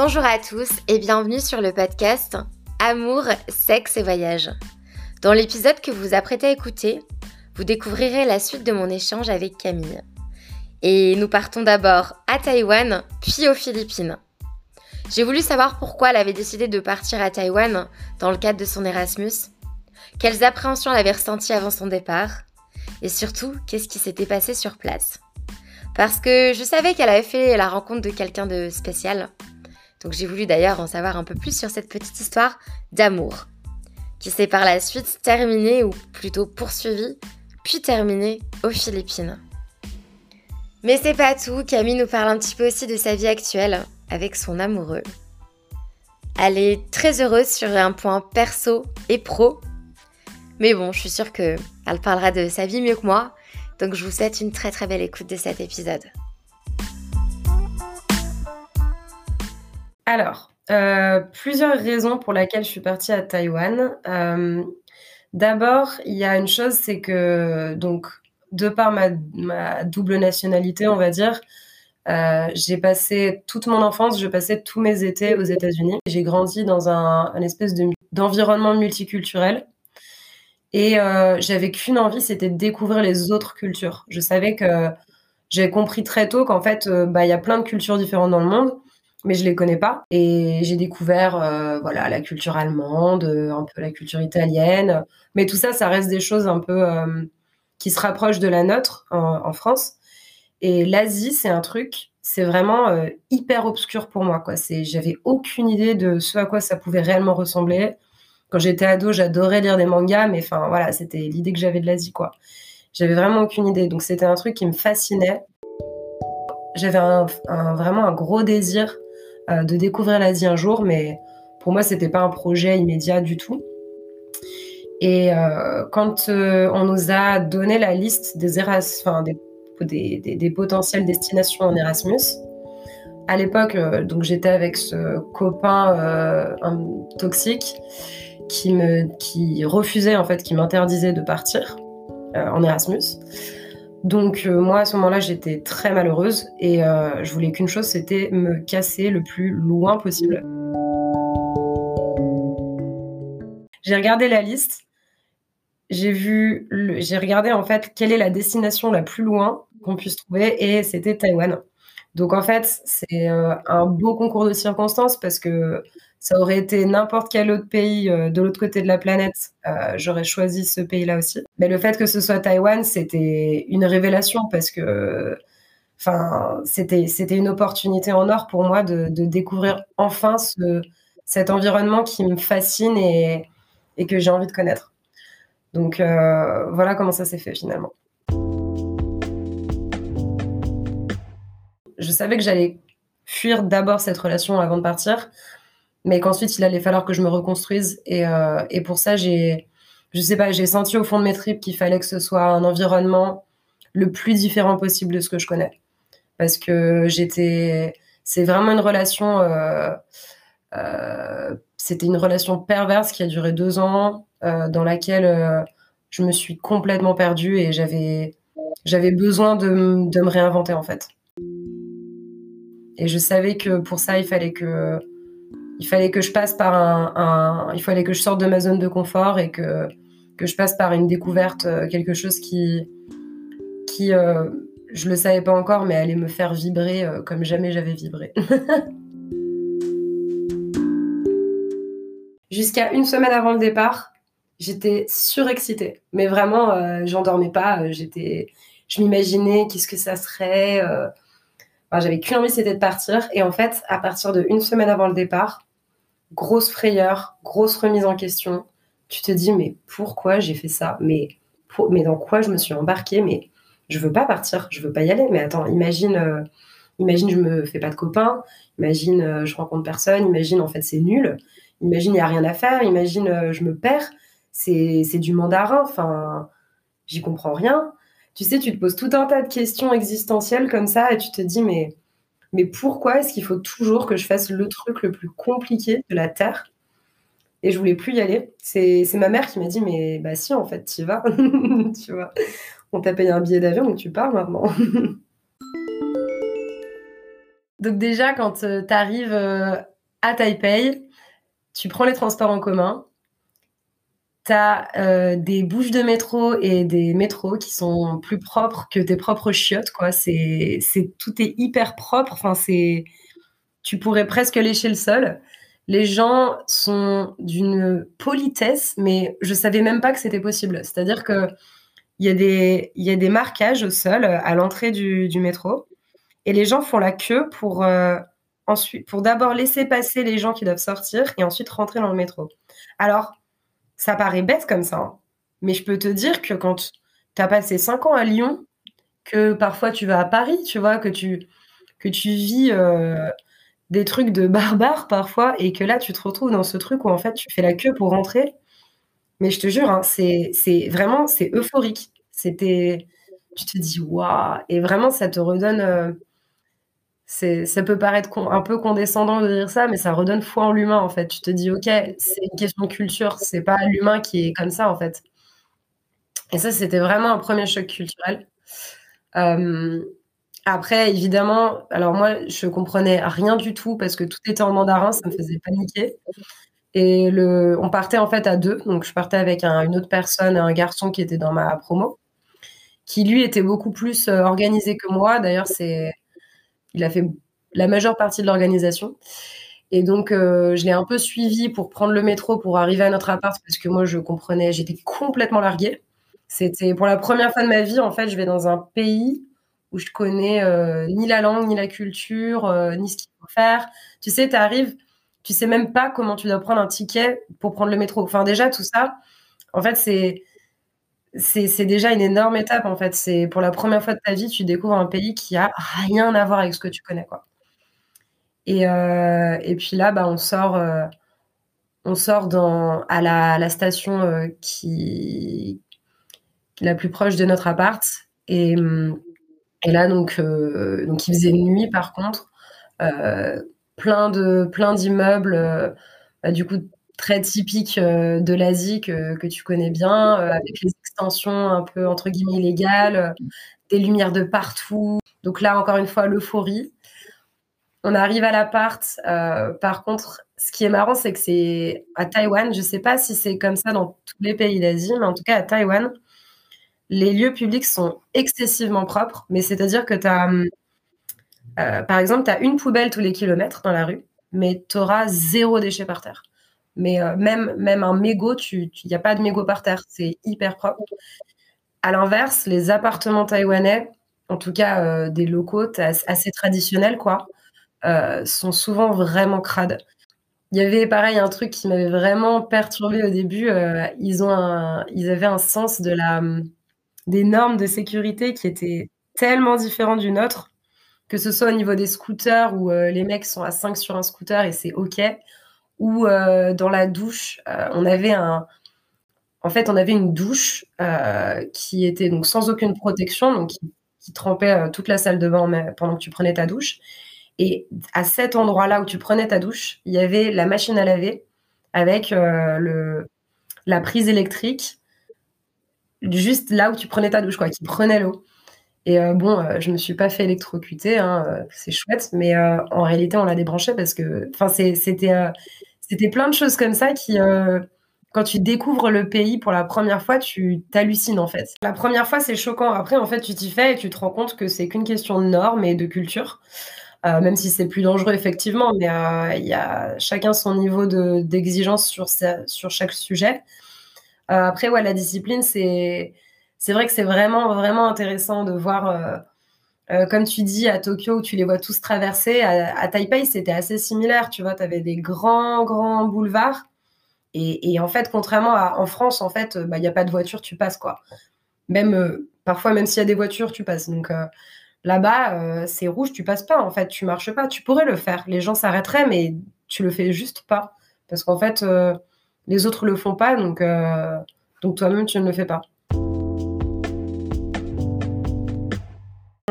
Bonjour à tous et bienvenue sur le podcast Amour, sexe et voyage. Dans l'épisode que vous apprêtez à écouter, vous découvrirez la suite de mon échange avec Camille. Et nous partons d'abord à Taïwan, puis aux Philippines. J'ai voulu savoir pourquoi elle avait décidé de partir à Taïwan dans le cadre de son Erasmus, quelles appréhensions elle avait ressenties avant son départ, et surtout qu'est-ce qui s'était passé sur place. Parce que je savais qu'elle avait fait la rencontre de quelqu'un de spécial, donc j'ai voulu d'ailleurs en savoir un peu plus sur cette petite histoire d'amour, qui s'est par la suite terminée, ou plutôt poursuivie, puis terminée aux Philippines. Mais c'est pas tout, Camille nous parle un petit peu aussi de sa vie actuelle avec son amoureux. Elle est très heureuse sur un point perso et pro, mais bon, je suis sûre qu'elle parlera de sa vie mieux que moi, donc je vous souhaite une très très belle écoute de cet épisode. Alors, euh, plusieurs raisons pour lesquelles je suis partie à Taïwan. Euh, d'abord, il y a une chose, c'est que, donc, de par ma, double nationalité, on va dire, euh, j'ai passé toute mon enfance, je passais tous mes étés aux États-Unis. J'ai grandi dans un, espèce d'environnement multiculturel. Et j'avais qu'une envie, c'était de découvrir les autres cultures. Je savais que j'ai compris très tôt qu'en fait, bah, il y a plein de cultures différentes dans le monde mais je les connais pas. Et j'ai découvert euh, voilà la culture allemande, euh, un peu la culture italienne, mais tout ça, ça reste des choses un peu euh, qui se rapprochent de la nôtre en, France. Et l'Asie, c'est un truc, c'est vraiment hyper obscur pour moi. Quoi. C'est, j'avais aucune idée de ce à quoi ça pouvait réellement ressembler. Quand j'étais ado, j'adorais lire des mangas, mais enfin voilà, c'était l'idée que j'avais de l'Asie, quoi. J'avais vraiment aucune idée. Donc c'était un truc qui me fascinait. J'avais vraiment un gros désir euh, de découvrir l'Asie un jour, mais pour moi, c'était pas un projet immédiat du tout. Et euh, quand euh, on nous a donné la liste des, enfin, des, des, des, potentielles destinations en Erasmus, à l'époque, donc j'étais avec ce copain toxique qui me qui refusait en fait, qui m'interdisait de partir en Erasmus. Donc euh, moi à ce moment-là j'étais très malheureuse et euh, je voulais qu'une chose c'était me casser le plus loin possible. J'ai regardé la liste, j'ai vu, j'ai regardé en fait quelle est la destination la plus loin qu'on puisse trouver et c'était Taïwan. Donc en fait c'est euh, un beau concours de circonstances parce que ça aurait été n'importe quel autre pays euh, de l'autre côté de la planète, euh, j'aurais choisi ce pays-là aussi. Mais le fait que ce soit Taïwan, c'était une révélation parce que, enfin, c'était c'était une opportunité en or pour moi de, découvrir enfin ce, cet environnement qui me fascine et, et que j'ai envie de connaître. Donc euh, voilà comment ça s'est fait finalement. Je savais que j'allais fuir d'abord cette relation avant de partir mais qu'ensuite il allait falloir que je me reconstruise. Et, euh, et pour ça, j'ai, je sais pas, j'ai senti au fond de mes tripes qu'il fallait que ce soit un environnement le plus différent possible de ce que je connais. Parce que j'étais, c'est vraiment une relation, euh, euh, c'était une relation perverse qui a duré deux ans, dans laquelle je me suis complètement perdue et j'avais, j'avais besoin de, de me réinventer en fait. Et je savais que pour ça, il fallait que il fallait que je passe par un, il fallait que je sorte de ma zone de confort et que que je passe par une découverte, euh, quelque chose qui qui euh, je le savais pas encore, mais allait me faire vibrer euh, comme jamais j'avais vibré. Jusqu'à une semaine avant le départ, j'étais surexcitée. Mais vraiment, euh, j'en dormais pas. J'étais, je m'imaginais qu'est-ce que ça serait. j'avais qu'une envie, c'était de partir. Et en fait, à partir de une semaine avant le départ, grosse frayeur, grosse remise en question. Tu te dis, mais pourquoi j'ai fait ça? Mais, mais dans quoi je me suis embarquée? Mais je veux pas partir, je veux pas y aller. Mais attends, imagine, euh, imagine, je me fais pas de copains, imagine, euh, je rencontre personne, imagine, en fait, c'est nul, imagine, il n'y a rien à faire, imagine, euh, je me perds, c'est du mandarin, enfin, j'y comprends rien. Tu sais, tu te poses tout un tas de questions existentielles comme ça et tu te dis, mais mais pourquoi est-ce qu'il faut toujours que je fasse le truc le plus compliqué de la Terre? Et je voulais plus y aller. C'est ma mère qui m'a dit, mais bah si, en fait, tu vas. on t'a payé un billet d'avion, donc tu pars maintenant. Donc déjà, quand tu arrives à Taipei, tu prends les transports en commun, tu as des bouches de métro et des métros qui sont plus propres que tes propres chiottes, quoi. C'est, c'est, tout est hyper propre. Enfin, c'est, tu pourrais presque lécher le sol. Les gens sont d'une politesse, mais je savais même pas que c'était possible. C'est-à-dire que il y a des, y a des marquages au sol à l'entrée du, du métro et les gens font la queue pour euh, ensuite, pour d'abord laisser passer les gens qui doivent sortir et ensuite rentrer dans le métro. Alors, ça paraît bête comme ça, hein, mais je peux te dire que quand tu as passé cinq ans à Lyon, que parfois tu vas à Paris, tu vois, que tu, que tu vis euh, des trucs de barbares parfois, et que là tu te retrouves dans ce truc où en fait tu fais la queue pour rentrer. Mais je te jure, hein, c'est vraiment, c'est euphorique. C'était, tu te dis, waouh, et vraiment ça te redonne. Ça peut paraître un peu condescendant de dire ça, mais ça redonne foi en l'humain en fait. Tu te dis, ok, c'est une question de culture, c'est pas l'humain qui est comme ça en fait. Et ça, c'était vraiment un premier choc culturel. Euh, après, évidemment, alors moi, je comprenais rien du tout parce que tout était en mandarin, ça me faisait paniquer. Et le, on partait en fait à deux, donc je partais avec une autre personne, un garçon qui était dans ma promo, qui lui était beaucoup plus euh, organisé que moi. D'ailleurs, c'est il a fait la majeure partie de l'organisation. Et donc, euh, je l'ai un peu suivi pour prendre le métro pour arriver à notre appart parce que moi, je comprenais, j'étais complètement larguée. C'était pour la première fois de ma vie, en fait, je vais dans un pays où je connais euh, ni la langue, ni la culture, euh, ni ce qu'il faut faire. Tu sais, tu arrives, tu sais même pas comment tu dois prendre un ticket pour prendre le métro. Enfin, déjà, tout ça, en fait, c'est c'est déjà une énorme étape en fait. C'est pour la première fois de ta vie, tu découvres un pays qui a rien à voir avec ce que tu connais quoi. Et, euh, et puis là, bah, on sort, euh, on sort dans, à la, station euh, qui la plus proche de notre appart. Et, et là donc, donc il faisait nuit par contre, plein de plein d'immeubles. Bah, du coup très typique euh, de l'Asie que, tu connais bien, euh, avec les extensions un peu entre guillemets légales, euh, des lumières de partout. Donc là, encore une fois, l'euphorie. On arrive à l'appart. par contre, ce qui est marrant, c'est que c'est à Taïwan. Je ne sais pas si c'est comme ça dans tous les pays d'Asie, mais en tout cas à Taïwan, les lieux publics sont excessivement propres. Mais c'est-à-dire que tu as, par exemple, tu as une poubelle tous les kilomètres dans la rue, mais tu auras zéro déchet par terre. Mais euh, même, même un mégot, il n'y a pas de mégot par terre. C'est hyper propre. À l'inverse, les appartements taïwanais, en tout cas euh, des locaux assez traditionnels, quoi, euh, sont souvent vraiment crades. Il y avait pareil un truc qui m'avait vraiment perturbé au début. ils, ont ils avaient un sens de la, des normes de sécurité qui étaient tellement différents du nôtre, que ce soit au niveau des scooters où les mecs sont à 5 sur un scooter et c'est OK, où euh, dans la douche, euh, on avait un, en fait, on avait une douche euh, qui était donc sans aucune protection, donc qui, trempait toute la salle de bain pendant que tu prenais ta douche. Et à cet endroit-là où tu prenais ta douche, il y avait la machine à laver avec le, la prise électrique juste là où tu prenais ta douche, quoi, qui prenait l'eau. Et bon, je me suis pas fait électrocuter, hein, c'est chouette, mais en réalité, on l'a débranché parce que, enfin, c'était c'était plein de choses comme ça qui, euh, quand tu découvres le pays pour la première fois, tu t'hallucines en fait. La première fois, c'est choquant. Après, en fait, tu t'y fais et tu te rends compte que c'est qu'une question de normes et de culture. Euh, même si c'est plus dangereux effectivement, mais euh, il y a chacun son niveau d'exigence sur, sur chaque sujet. après, ouais, la discipline, c'est c'est vrai que c'est vraiment vraiment intéressant de voir euh, comme tu dis, à Tokyo, où tu les vois tous traverser, à, Taipei, c'était assez similaire. Tu vois, tu avais des grands, grands boulevards. Et, en fait, contrairement à en France, en fait, bah, il n'y a pas de voiture, tu passes, quoi. Même, euh, parfois, même s'il y a des voitures, tu passes. Donc, euh, là-bas, c'est rouge, tu passes pas, en fait, tu marches pas. Tu pourrais le faire. Les gens s'arrêteraient, mais tu le fais juste pas. Parce qu'en fait, les autres le font pas, donc toi-même, tu ne le fais pas.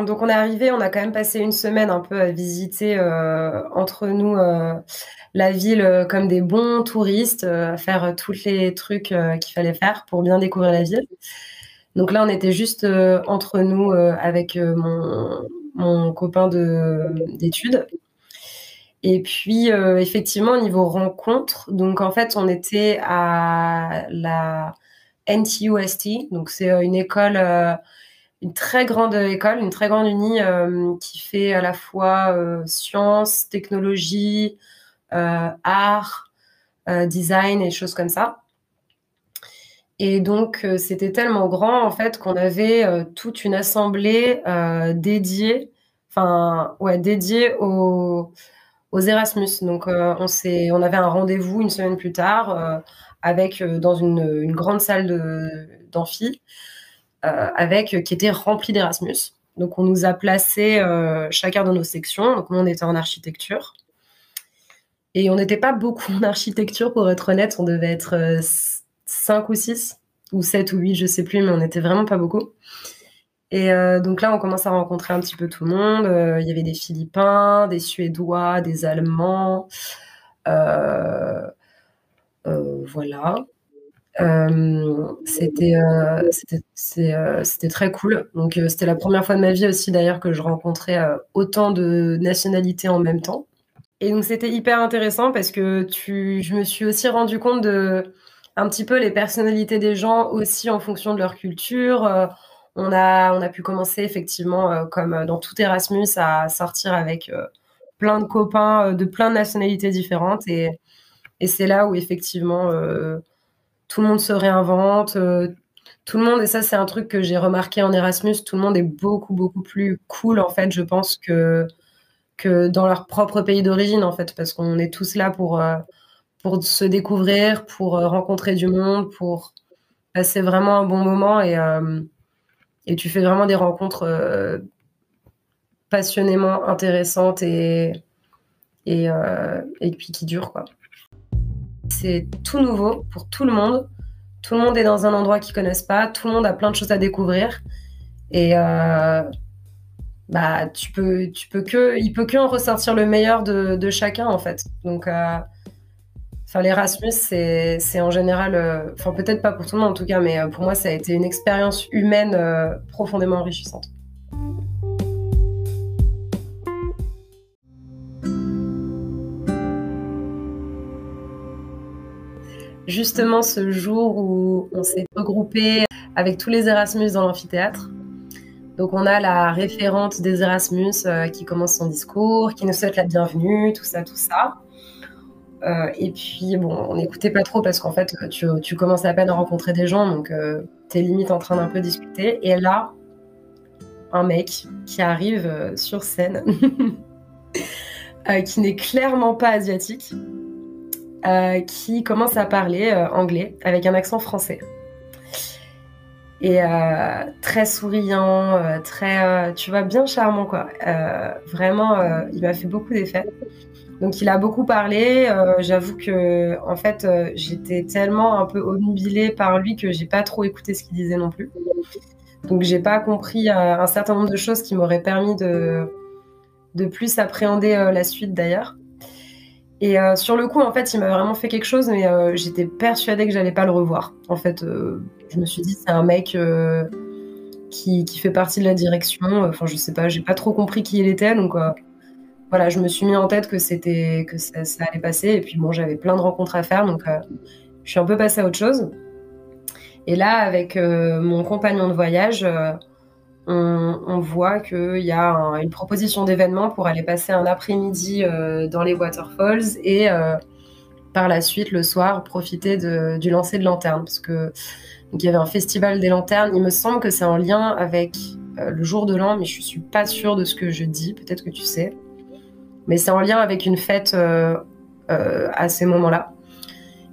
Donc on est arrivé, on a quand même passé une semaine un peu à visiter euh, entre nous euh, la ville euh, comme des bons touristes, à faire tous les trucs qu'il fallait faire pour bien découvrir la ville. Donc là, on était juste entre nous avec mon, mon, copain d'études. Et puis, effectivement, au niveau rencontre, donc en fait, on était à la NTUST, donc c'est une école, une très grande école, une très grande uni qui fait à la fois sciences, technologie, art, design et choses comme ça. Et donc, c'était tellement grand, en fait, qu'on avait toute une assemblée dédiée, enfin, ouais, dédiée aux, aux Erasmus. Donc, on, on avait un rendez-vous une semaine plus tard avec, dans une, une, grande salle d'amphi, avec, qui était remplie d'Erasmus. Donc, on nous a placés chacun dans nos sections. Donc, nous, on était en architecture. Et on n'était pas beaucoup en architecture, pour être honnête. On devait être 5 ou 6, ou 7 ou 8, je sais plus, mais on n'était vraiment pas beaucoup. Et euh, donc là, on commence à rencontrer un petit peu tout le monde. Euh, il y avait des Philippins, des Suédois, des Allemands. Euh, voilà. C'était c'était très cool. Donc c'était la première fois de ma vie aussi d'ailleurs que je rencontrais autant de nationalités en même temps. Et donc c'était hyper intéressant parce que tu, je me suis aussi rendu compte de un petit peu les personnalités des gens aussi en fonction de leur culture. Euh, on, a, on a pu commencer effectivement, euh, comme dans tout Erasmus, à sortir avec euh, plein de copains de plein de nationalités différentes. Et, et c'est là où effectivement tout le monde se réinvente. tout le monde, et ça c'est un truc que j'ai remarqué en Erasmus, tout le monde est beaucoup, beaucoup plus cool en fait, je pense, que, que dans leur propre pays d'origine en fait, parce qu'on est tous là pour pour se découvrir, pour euh, rencontrer du monde, pour passer vraiment un bon moment et, euh, et tu fais vraiment des rencontres euh, passionnément intéressantes et, et, et, puis qui durent. quoi. C'est tout nouveau pour tout le monde. Tout le monde est dans un endroit qu'ils connaissent pas. Tout le monde a plein de choses à découvrir. Et bah, tu peux, tu peux que, il peut que en ressortir le meilleur de, chacun en fait. Donc Enfin, l'Erasmus, c'est en général, euh, peut-être pas pour tout le monde en tout cas, mais euh, pour moi, ça a été une expérience humaine euh, profondément enrichissante. Justement, ce jour où on s'est regroupé avec tous les Erasmus dans l'amphithéâtre, donc on a la référente des Erasmus qui commence son discours, qui nous souhaite la bienvenue, tout ça, tout ça. Euh, et puis, bon, on n'écoutait pas trop parce qu'en fait, tu, commences à peine à rencontrer des gens, donc euh, tu es limite en train d'un peu discuter. Et là, un mec qui arrive euh, sur scène, qui n'est clairement pas asiatique, qui commence à parler anglais avec un accent français. Et très souriant, très, tu vois, bien charmant, quoi. vraiment, il m'a fait beaucoup d'effet. Donc il a beaucoup parlé. Euh, j'avoue que en fait euh, j'étais tellement un peu omnubilée par lui que j'ai pas trop écouté ce qu'il disait non plus. Donc j'ai pas compris euh, un certain nombre de choses qui m'auraient permis de de plus appréhender la suite d'ailleurs. Et sur le coup en fait il m'a vraiment fait quelque chose mais j'étais persuadée que j'allais pas le revoir. En fait je me suis dit c'est un mec qui, qui, fait partie de la direction. Enfin je sais pas j'ai pas trop compris qui il était donc voilà, je me suis mis en tête que c'était que ça, allait passer. Et puis bon, j'avais plein de rencontres à faire, donc euh, je suis un peu passée à autre chose. Et là, avec euh, mon compagnon de voyage, euh, on, voit qu'il y a une proposition d'événement pour aller passer un après-midi dans les waterfalls et par la suite, le soir, profiter du lancer de lanternes. Parce que il y avait un festival des lanternes. Il me semble que c'est en lien avec le jour de l'an, mais je suis pas sûre de ce que je dis. Peut-être que tu sais mais c'est en lien avec une fête euh, euh, à ces moments-là.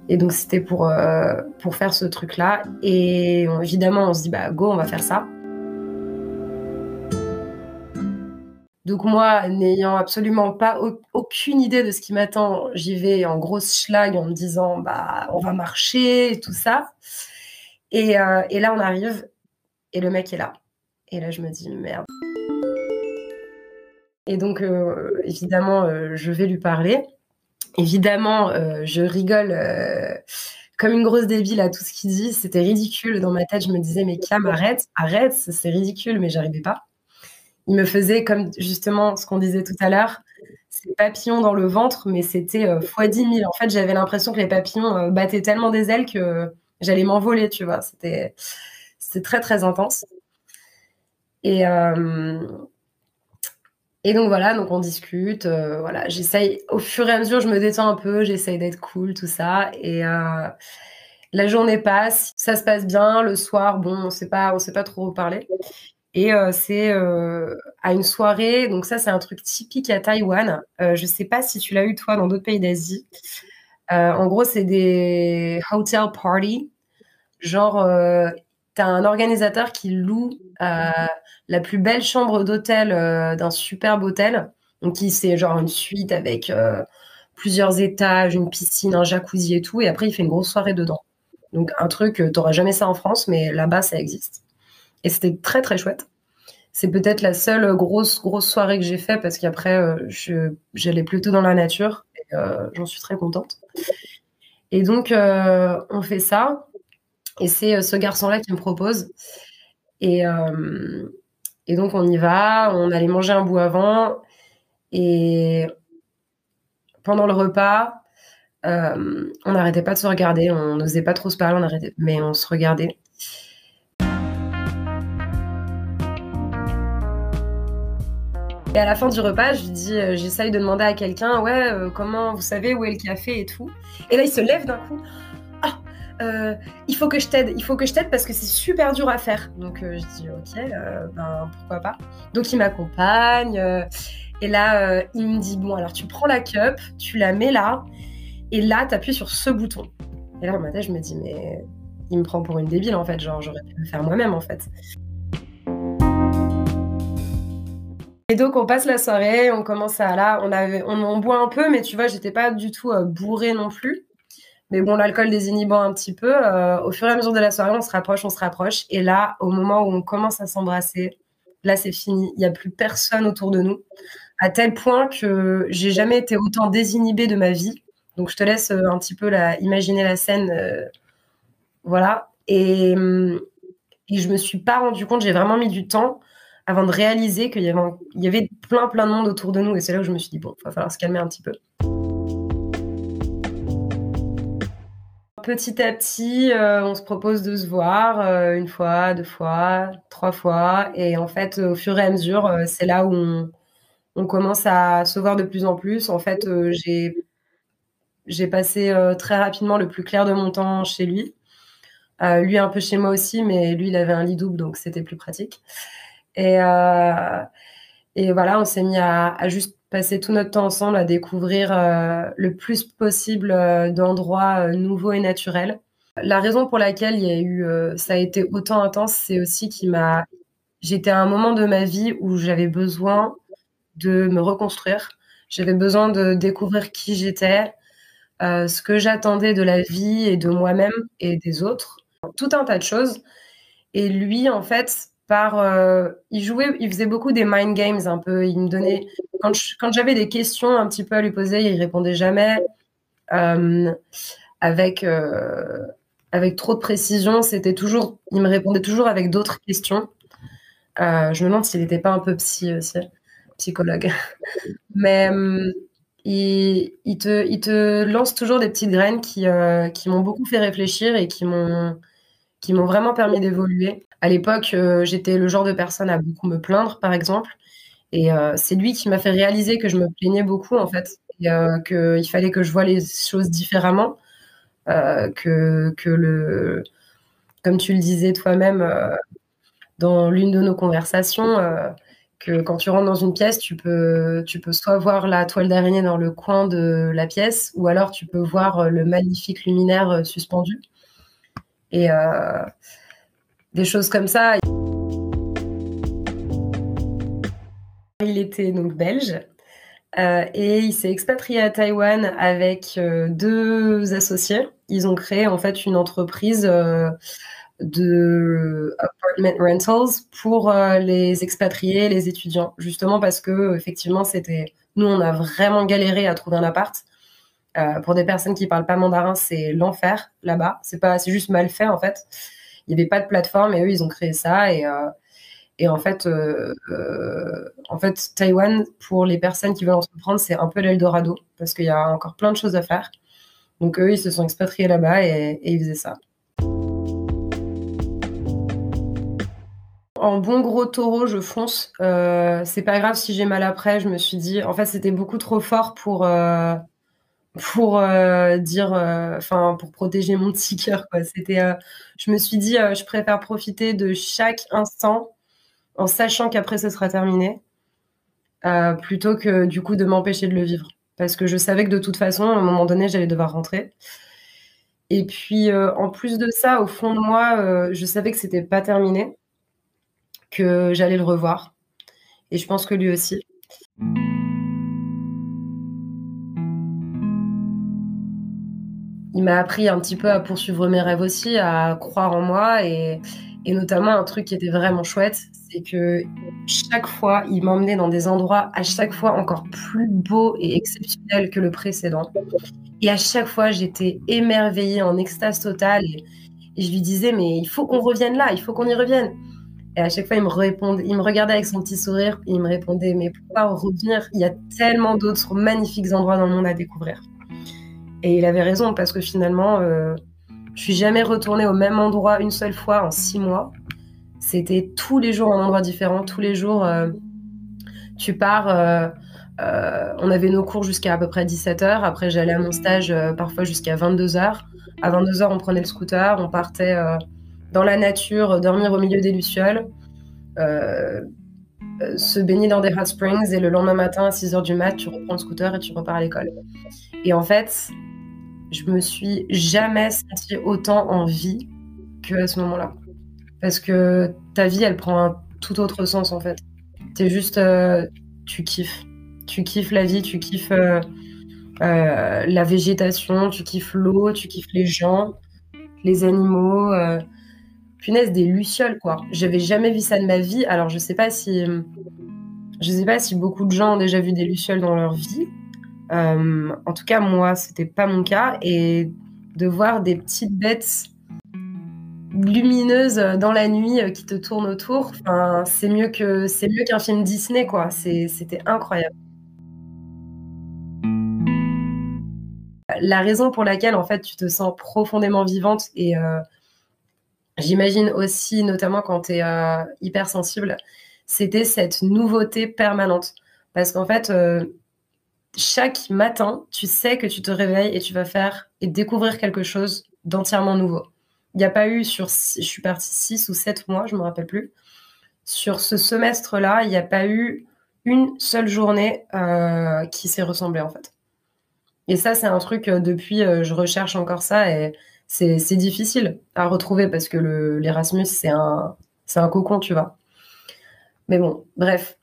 Et donc c'était pour, euh, faire ce truc-là. Et évidemment, on se dit, bah go, on va faire ça. Donc moi, n'ayant absolument pas aucune idée de ce qui m'attend, j'y vais en grosse schlag en me disant, bah on va marcher et tout ça. Et, et là, on arrive et le mec est là. Et là, je me dis, merde. Et donc, euh, évidemment, euh, je vais lui parler. Évidemment, euh, je rigole comme une grosse débile à tout ce qu'il dit. C'était ridicule. Dans ma tête, je me disais, mais Cam, arrête, arrête, c'est ridicule, mais j'arrivais pas. Il me faisait comme justement ce qu'on disait tout à l'heure. ces papillons dans le ventre, mais c'était euh, fois 10 000. En fait, j'avais l'impression que les papillons euh, battaient tellement des ailes que j'allais m'envoler, tu vois. C'était très, très intense. Et, et donc voilà, donc on discute, voilà, j'essaye, au fur et à mesure, je me détends un peu, j'essaye d'être cool, tout ça. Et la journée passe, ça se passe bien. Le soir, bon, on on sait pas trop parler. Et euh, c'est euh, à une soirée, donc ça c'est un truc typique à Taïwan. Euh, je sais pas si tu l'as eu toi dans d'autres pays d'Asie. en gros, c'est des hotel parties. Genre, tu as un organisateur qui loue la plus belle chambre d'hôtel d'un superbe hôtel. Donc, c'est genre une suite avec plusieurs étages, une piscine, un jacuzzi et tout. Et après, il fait une grosse soirée dedans. Donc, un truc, tu n'auras jamais ça en France, mais là-bas, ça existe. Et c'était très très chouette. C'est peut-être la seule grosse grosse soirée que j'ai fait parce qu'après euh, j'allais plutôt dans la nature euh, j'en suis très contente. Et donc euh, on fait ça et c'est ce garçon-là qui me propose et et donc on y va, on allait manger un bout avant et pendant le repas on n'arrêtait pas de se regarder, on n'osait pas trop se parler, mais on se regardait. Et à la fin du repas, je dis, euh, j'essaye de demander à quelqu'un, ouais, euh, comment vous savez où est le café et tout? Et là, il se lève d'un coup. Ah, euh, il faut que je t'aide, il faut que je t'aide parce que c'est super dur à faire. Donc je dis, ok, ben pourquoi pas? Donc il m'accompagne. et là, il me dit, bon, alors tu prends la cup, tu la mets là, et là, tu appuies sur ce bouton. Et là, dans ma je me dis, mais il me prend pour une débile en fait, genre j'aurais pu le faire moi-même en fait. Et donc on passe la soirée, on commence à là, on avait, on boit un peu, mais tu vois, j'étais pas du tout euh, bourrée non plus. Mais bon, l'alcool désinhibant un petit peu. Euh, au fur et à mesure de la soirée, on se rapproche, on se rapproche. Et là, au moment où on commence à s'embrasser, là c'est fini. Il n'y a plus personne autour de nous. À tel point que j'ai jamais été autant désinhibée de ma vie. Donc je te laisse euh, un petit peu la, imaginer la scène. voilà. Et, hum, et je me suis pas rendu compte, j'ai vraiment mis du temps avant de réaliser qu'il y avait, plein, plein de monde autour de nous. Et c'est là où je me suis dit, bon, il va falloir se calmer un petit peu. Petit à petit, euh, on se propose de se voir euh, une fois, deux fois, trois fois. Et en fait, au fur et à mesure, euh, c'est là où on, commence à se voir de plus en plus. En fait, j'ai passé très rapidement le plus clair de mon temps chez lui. lui un peu chez moi aussi, mais lui, il avait un lit double, donc c'était plus pratique. Et, euh, et voilà, on s'est mis à, juste passer tout notre temps ensemble à découvrir euh, le plus possible euh, d'endroits nouveaux et naturels. La raison pour laquelle il y a eu, ça a été autant intense, c'est aussi qu'il m'a. J'étais à un moment de ma vie où j'avais besoin de me reconstruire. J'avais besoin de découvrir qui j'étais, ce que j'attendais de la vie et de moi-même et des autres, tout un tas de choses. Et lui, en fait, par euh, il jouait il faisait beaucoup des mind games un peu. Il me donnait quand quand j'avais des questions un petit peu à lui poser il répondait jamais euh, avec euh, avec trop de précision. C'était toujours il me répondait toujours avec d'autres questions. Je me demande s'il n'était pas un peu psy aussi psychologue. Mais il, il, te, il te lance toujours des petites graines qui, qui m'ont beaucoup fait réfléchir et qui m'ont qui m'ont vraiment permis d'évoluer. À l'époque, euh, j'étais le genre de personne à beaucoup me plaindre, par exemple. Et euh, c'est lui qui m'a fait réaliser que je me plaignais beaucoup, en fait, euh, qu'il fallait que je vois les choses différemment, que, que le, comme tu le disais toi-même dans l'une de nos conversations, que quand tu rentres dans une pièce, tu peux, tu peux soit voir la toile d'araignée dans le coin de la pièce, ou alors tu peux voir le magnifique luminaire suspendu. Et des choses comme ça. Il était donc belge euh, et il s'est expatrié à Taïwan avec euh, deux associés. Ils ont créé en fait une entreprise euh, de apartment rentals pour les expatriés, les étudiants, justement parce que effectivement c'était nous on a vraiment galéré à trouver un appart. Pour des personnes qui parlent pas mandarin, c'est l'enfer là-bas. C'est pas, c'est juste mal fait en fait il n'y avait pas de plateforme et eux, ils ont créé ça. Et, euh, Et en fait, en fait, Taïwan, pour les personnes qui veulent entreprendre, c'est un peu l'Eldorado parce qu'il y a encore plein de choses à faire. Donc eux, ils se sont expatriés là-bas et, ils faisaient ça. En bon gros taureau, je fonce. c'est pas grave si j'ai mal après. Je me suis dit, en fait, c'était beaucoup trop fort pour pour euh, dire, euh, enfin, pour protéger mon petit cœur. C'était, euh, je me suis dit, je préfère profiter de chaque instant en sachant qu'après ce sera terminé, plutôt que du coup de m'empêcher de le vivre. Parce que je savais que de toute façon, à un moment donné, j'allais devoir rentrer. Et puis, en plus de ça, au fond de moi, je savais que c'était pas terminé, que j'allais le revoir. Et je pense que lui aussi. M'a appris un petit peu à poursuivre mes rêves aussi, à croire en moi et, notamment un truc qui était vraiment chouette, c'est que chaque fois, il m'emmenait dans des endroits à chaque fois encore plus beaux et exceptionnels que le précédent. Et à chaque fois, j'étais émerveillée, en extase totale. Et, je lui disais, mais il faut qu'on revienne là, il faut qu'on y revienne. Et à chaque fois, il me répondait, il me regardait avec son petit sourire, et il me répondait, mais pourquoi revenir? Il y a tellement d'autres magnifiques endroits dans le monde à découvrir. Et il avait raison parce que finalement, euh, je suis jamais retournée au même endroit une seule fois en six mois. C'était tous les jours un endroit différent, tous les jours. Euh, tu pars. Euh, on avait nos cours jusqu'à à peu près 17h. Après, j'allais à mon stage parfois jusqu'à 22h. À 22h, on prenait le scooter, on partait dans la nature, dormir au milieu des lucioles, se baigner dans des hot springs et le lendemain matin à 6h du mat, tu reprends le scooter et tu repars à l'école. Et en fait, je me suis jamais sentie autant en vie qu'à ce moment-là. Parce que ta vie, elle prend un tout autre sens en fait. C'est juste, euh, tu kiffes. Tu kiffes la vie, tu kiffes euh, euh, la végétation, tu kiffes l'eau, tu kiffes les gens, les animaux. punaise, des lucioles quoi. J'avais jamais vu ça de ma vie. Alors je sais pas si, je sais pas si beaucoup de gens ont déjà vu des lucioles dans leur vie. Euh, en tout cas, moi, c'était pas mon cas. Et de voir des petites bêtes lumineuses dans la nuit euh, qui te tournent autour, c'est mieux que c'est qu'un film Disney, quoi. C'était incroyable. La raison pour laquelle, en fait, tu te sens profondément vivante et euh, j'imagine aussi, notamment quand tu es hypersensible, c'était cette nouveauté permanente. Parce qu'en fait, chaque matin, tu sais que tu te réveilles et tu vas faire et découvrir quelque chose d'entièrement nouveau. Il n'y a pas eu sur, je suis partie six ou sept mois, je ne me rappelle plus. Sur ce semestre-là, il n'y a pas eu une seule journée euh, qui s'est ressemblée en fait. Et ça, c'est un truc, euh, depuis, euh, je recherche encore ça et c'est difficile à retrouver parce que l'Erasmus, c'est un, un cocon, tu vois. Mais bon, bref.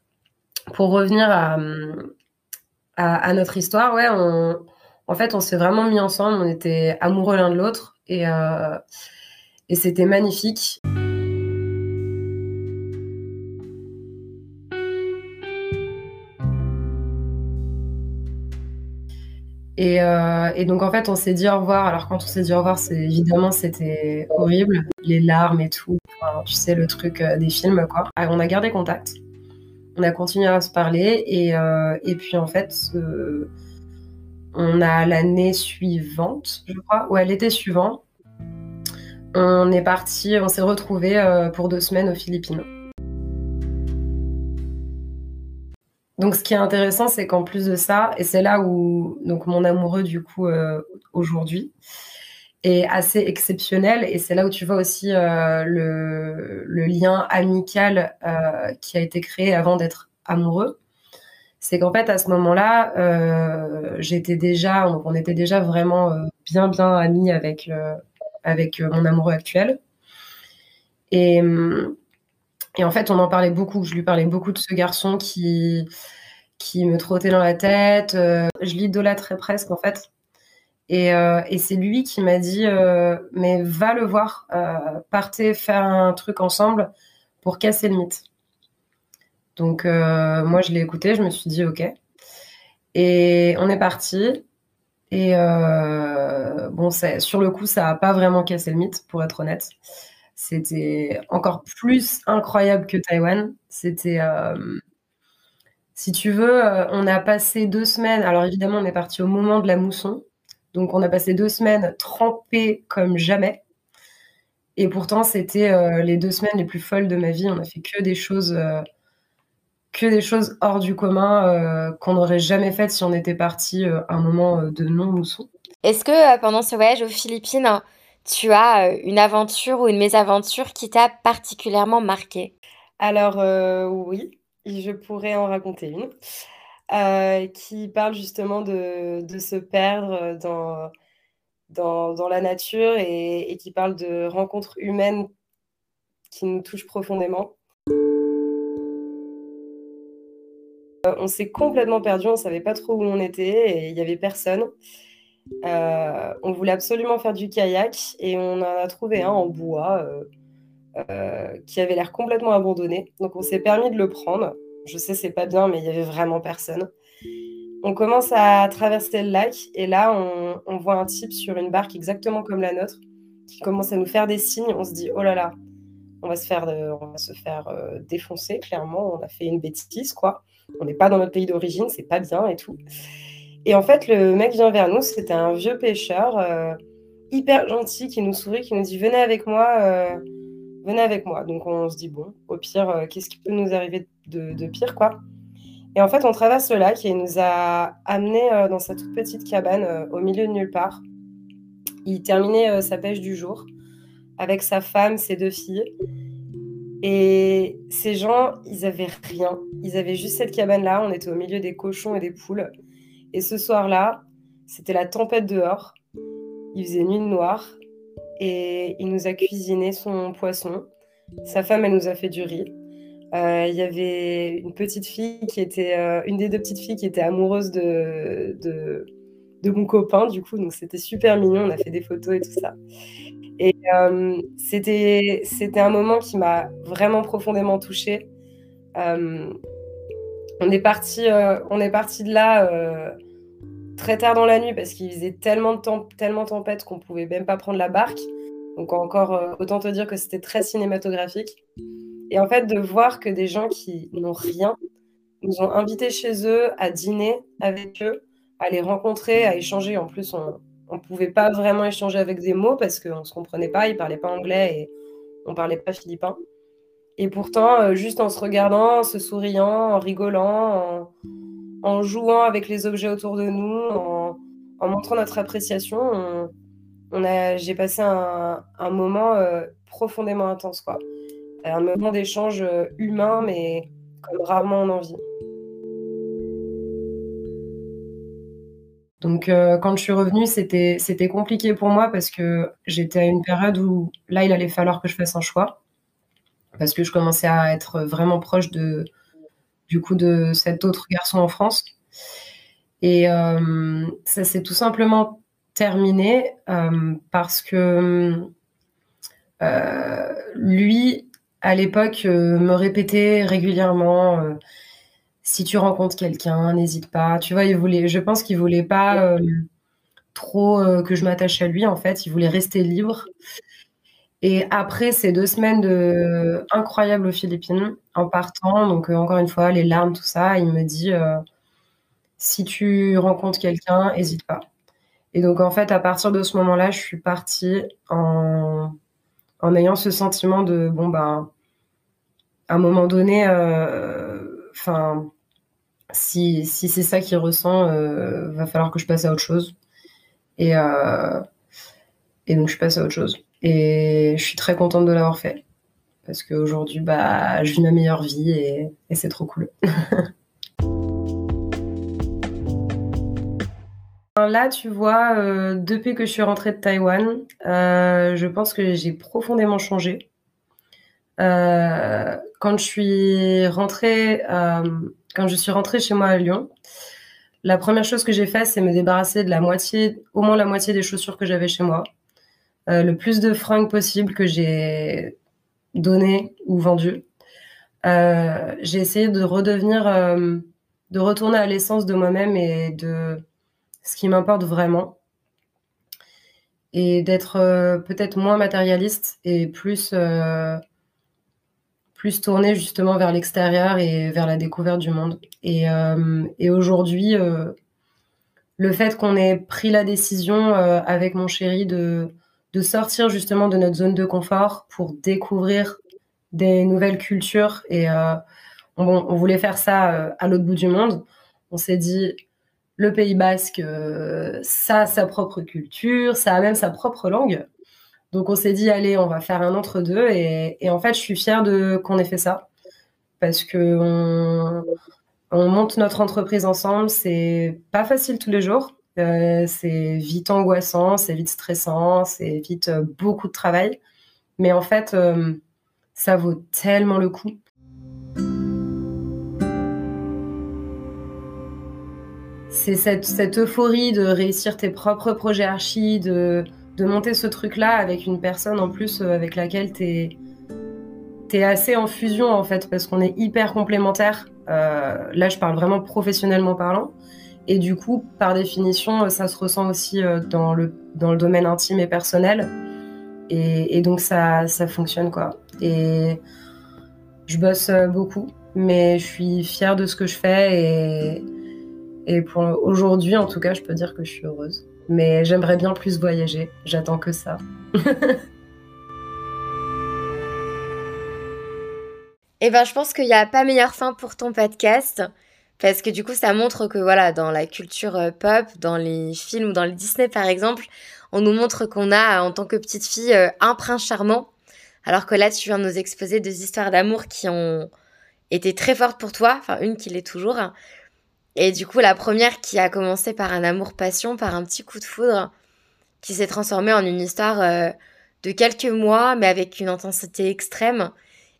Pour revenir à, à, notre histoire, ouais, en fait, on s'est vraiment mis ensemble, on était amoureux l'un de l'autre et, euh, c'était magnifique. Et, euh, et, donc en fait, on s'est dit au revoir. Alors quand on s'est dit au revoir, c'est évidemment c'était horrible, les larmes et tout. tu sais le truc euh, des films quoi. Ah, on a gardé contact on a continué à se parler et, euh, et puis en fait, euh, on a l'année suivante, je crois, ou l'été suivant, on est parti, on s'est retrouvé euh, pour deux semaines aux Philippines. Donc, ce qui est intéressant, c'est qu'en plus de ça, et c'est là où donc mon amoureux du coup aujourd'hui, est assez exceptionnel et c'est là où tu vois aussi euh, le, lien amical euh, qui a été créé avant d'être amoureux. C'est qu'en fait à ce moment-là, euh, j'étais déjà, on, était déjà vraiment bien bien amis avec avec mon amoureux actuel. Et, et en fait, on en parlait beaucoup. Je lui parlais beaucoup de ce garçon qui qui me trottait dans la tête. je l'idolâtrais presque en fait. Euh, et, c'est lui qui m'a dit, euh, mais va le voir, euh, partez faire un truc ensemble pour casser le mythe. Donc moi, je l'ai écouté, je me suis dit, ok. Et on est parti. Et bon, sur le coup, ça n'a pas vraiment cassé le mythe, pour être honnête. c'était encore plus incroyable que Taïwan. C'était, si tu veux, on a passé deux semaines. Alors évidemment, on est parti au moment de la mousson, donc on a passé deux semaines trempées comme jamais. Et pourtant, c'était les deux semaines les plus folles de ma vie. On a fait que des choses que des choses hors du commun euh, qu'on n'aurait jamais faites si on était parti euh, un moment euh, de non-mousson. Est-ce que pendant ce voyage aux Philippines, tu as une aventure ou une mésaventure qui t'a particulièrement marqué Alors oui, je pourrais en raconter une. Qui parle justement de, se perdre dans, la nature et, qui parle de rencontres humaines qui nous touchent profondément. Euh, on s'est complètement perdu, on ne savait pas trop où on était et il n'y avait personne. Euh, on voulait absolument faire du kayak et on en a trouvé un en bois euh, qui avait l'air complètement abandonné. Donc on s'est permis de le prendre. Je sais c'est pas bien, mais il y avait vraiment personne. On commence à traverser le lac et là on, voit un type sur une barque exactement comme la nôtre qui commence à nous faire des signes. On se dit oh là là, on va se faire, on va se faire défoncer. Clairement, on a fait une bêtise quoi on n'est pas dans notre pays d'origine, c'est pas bien et tout. Et en fait, le mec vient vers nous, c'était un vieux pêcheur, euh, hyper gentil, qui nous sourit, qui nous dit Venez avec moi, euh, venez avec moi. Donc on se dit Bon, au pire, euh, qu'est-ce qui peut nous arriver de, pire, quoi Et en fait, on traverse le lac et il nous a amenés dans sa toute petite cabane au milieu de nulle part. Il terminait sa pêche du jour avec sa femme, ses deux filles. Et ces gens, ils avaient rien. Ils avaient juste cette cabane-là. On était au milieu des cochons et des poules. Et ce soir-là, c'était la tempête dehors. Il faisait nuit noire. Et il nous a cuisiné son poisson. Sa femme, elle nous a fait du riz. Euh, il y avait une petite fille qui était, euh, une des deux petites filles qui était amoureuse de, de, mon copain, du coup, donc c'était super mignon. On a fait des photos et tout ça. Et euh, c'était, un moment qui m'a vraiment profondément touchée. On est parti, on est parti de là très tard dans la nuit parce qu'il faisait tellement de temps, tellement tempête qu'on pouvait même pas prendre la barque. Donc encore, autant te dire que c'était très cinématographique. Et en fait, de voir que des gens qui n'ont rien nous ont invités chez eux à dîner avec eux, à les rencontrer, à échanger. En plus, on, on ne pouvait pas vraiment échanger avec des mots parce qu'on ne se comprenait pas, ils ne parlaient pas anglais et on ne parlait pas philippin. Et pourtant, euh, juste en se regardant, en se souriant, en rigolant, en, jouant avec les objets autour de nous, en, montrant notre appréciation, on, j'ai passé un, moment euh, profondément intense. Quoi. Un moment d'échange euh, humain, mais comme rarement on en vit. Donc euh, quand je suis revenue, c'était compliqué pour moi parce que j'étais à une période où là, il allait falloir que je fasse un choix parce que je commençais à être vraiment proche de du coup de cet autre garçon en France. Et euh, ça s'est tout simplement terminé euh, parce que lui, à l'époque, me répétait régulièrement si tu rencontres quelqu'un, n'hésite pas. Tu vois, il voulait, je pense qu'il voulait pas euh, trop euh, que je m'attache à lui. En fait, il voulait rester libre. Et après ces deux semaines de incroyables aux Philippines, en partant, donc euh, encore une fois, les larmes, tout ça, il me dit si tu rencontres quelqu'un, n'hésite pas. Et donc en fait, à partir de ce moment-là, je suis partie en, ayant ce sentiment de bon ben, à un moment donné, enfin, si, si c'est ça qu'il ressent, euh, va falloir que je passe à autre chose. Euh, et donc, je passe à autre chose. Et je suis très contente de l'avoir fait. Parce qu'aujourd'hui, bah, je vis ma meilleure vie et, c'est trop cool. Là, tu vois, euh, depuis que je suis rentrée de Taïwan, je pense que j'ai profondément changé. quand je suis rentrée quand je suis rentrée chez moi à Lyon, la première chose que j'ai fait, c'est me débarrasser de la moitié, au moins la moitié des chaussures que j'avais chez moi. Euh, le plus de fringues possible que j'ai donné ou vendu. Euh, j'ai essayé de redevenir, euh, de retourner à l'essence de moi-même et de ce qui m'importe vraiment. et d'être peut-être moins matérialiste et plus plus tourné justement vers l'extérieur et vers la découverte du monde. Et aujourd'hui, le fait qu'on ait pris la décision avec mon chéri de, de sortir justement de notre zone de confort pour découvrir des nouvelles cultures et on, voulait faire ça euh, à l'autre bout du monde. On s'est dit, le Pays Basque, euh, ça a sa propre culture, ça a même sa propre langue. Donc on s'est dit, allez, on va faire un entre-deux. Et, en fait, je suis fière de qu'on ait fait ça. Parce que on, monte notre entreprise ensemble. C'est pas facile tous les jours. Euh, c'est vite angoissant, c'est vite stressant, c'est vite beaucoup de travail. Mais en fait, ça vaut tellement le coup. c'est cette, euphorie de réussir tes propres projets archi, de, monter ce truc-là avec une personne en plus euh, avec laquelle tu es, assez en fusion en fait, parce qu'on est hyper complémentaires. Euh, là, je parle vraiment professionnellement parlant. Et du coup, par définition, ça se ressent aussi euh, dans le, dans le domaine intime et personnel. Et, donc, ça, ça fonctionne quoi. Et je bosse beaucoup, mais je suis fière de ce que je fais et et pour aujourd'hui, en tout cas, je peux dire que je suis heureuse. Mais j'aimerais bien plus voyager. J'attends que ça. Eh ben, je pense qu'il n'y a pas meilleure fin pour ton podcast. Parce que du coup, ça montre que voilà, dans la culture euh, pop, dans les films ou dans les Disney par exemple, on nous montre qu'on a en tant que petite fille euh, un prince charmant. Alors que là, tu viens de nous exposer des histoires d'amour qui ont été très fortes pour toi, enfin une qui l'est toujours, et du coup, la première qui a commencé par un amour-passion, par un petit coup de foudre, qui s'est transformée en une histoire euh, de quelques mois, mais avec une intensité extrême.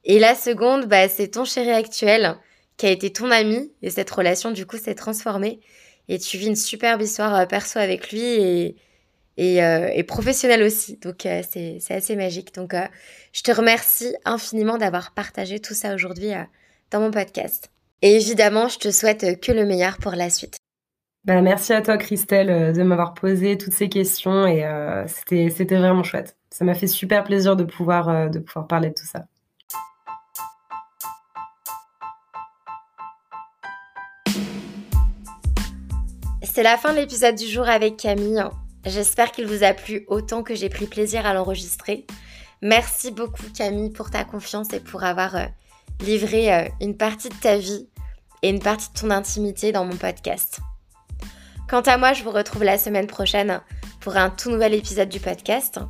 Et la seconde, bah, c'est ton chéri actuel, qui a été ton ami, et cette relation, du coup, s'est transformée. Et tu vis une superbe histoire euh, perso avec lui et, et, euh, et professionnelle aussi. Donc, c'est assez magique. Donc, je te remercie infiniment d'avoir partagé tout ça aujourd'hui dans mon podcast. Et évidemment, je te souhaite que le meilleur pour la suite. Bah, merci à toi, Christelle, euh, de m'avoir posé toutes ces questions et euh, c'était vraiment chouette. Ça m'a fait super plaisir de pouvoir, euh, de pouvoir parler de tout ça. C'est la fin de l'épisode du jour avec Camille. J'espère qu'il vous a plu autant que j'ai pris plaisir à l'enregistrer. Merci beaucoup Camille pour ta confiance et pour avoir livré une partie de ta vie et une partie de ton intimité dans mon podcast. Quant à moi, je vous retrouve la semaine prochaine pour un tout nouvel épisode du podcast.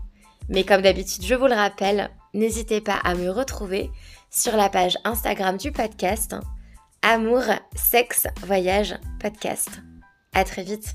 Mais comme d'habitude, je vous le rappelle, n'hésitez pas à me retrouver sur la page Instagram du podcast Amour, sexe, voyage, podcast. À très vite.